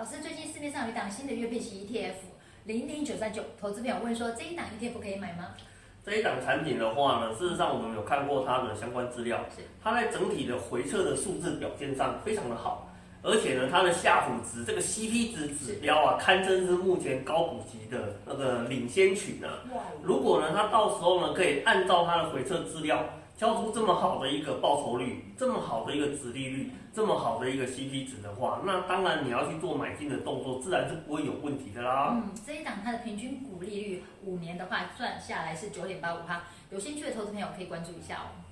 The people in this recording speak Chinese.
老师，最近市面上有一档新的月配型 ETF 零零九三九，投资朋友问说，这一档 ETF 可以买吗？这一档产品的话呢，事实上我们有看过它的相关资料，它在整体的回撤的数字表现上非常的好。而且呢，它的夏普值这个 CP 值指标啊，堪称是目前高股息的那个领先群啊。如果呢，它到时候呢，可以按照它的回测资料，交出这么好的一个报酬率，这么好的一个值利率，这么好的一个 CP 值的话，那当然你要去做买进的动作，自然是不会有问题的啦。嗯，这一档它的平均股利率五年的话，算下来是九点八五趴，有兴趣的投资朋友可以关注一下哦。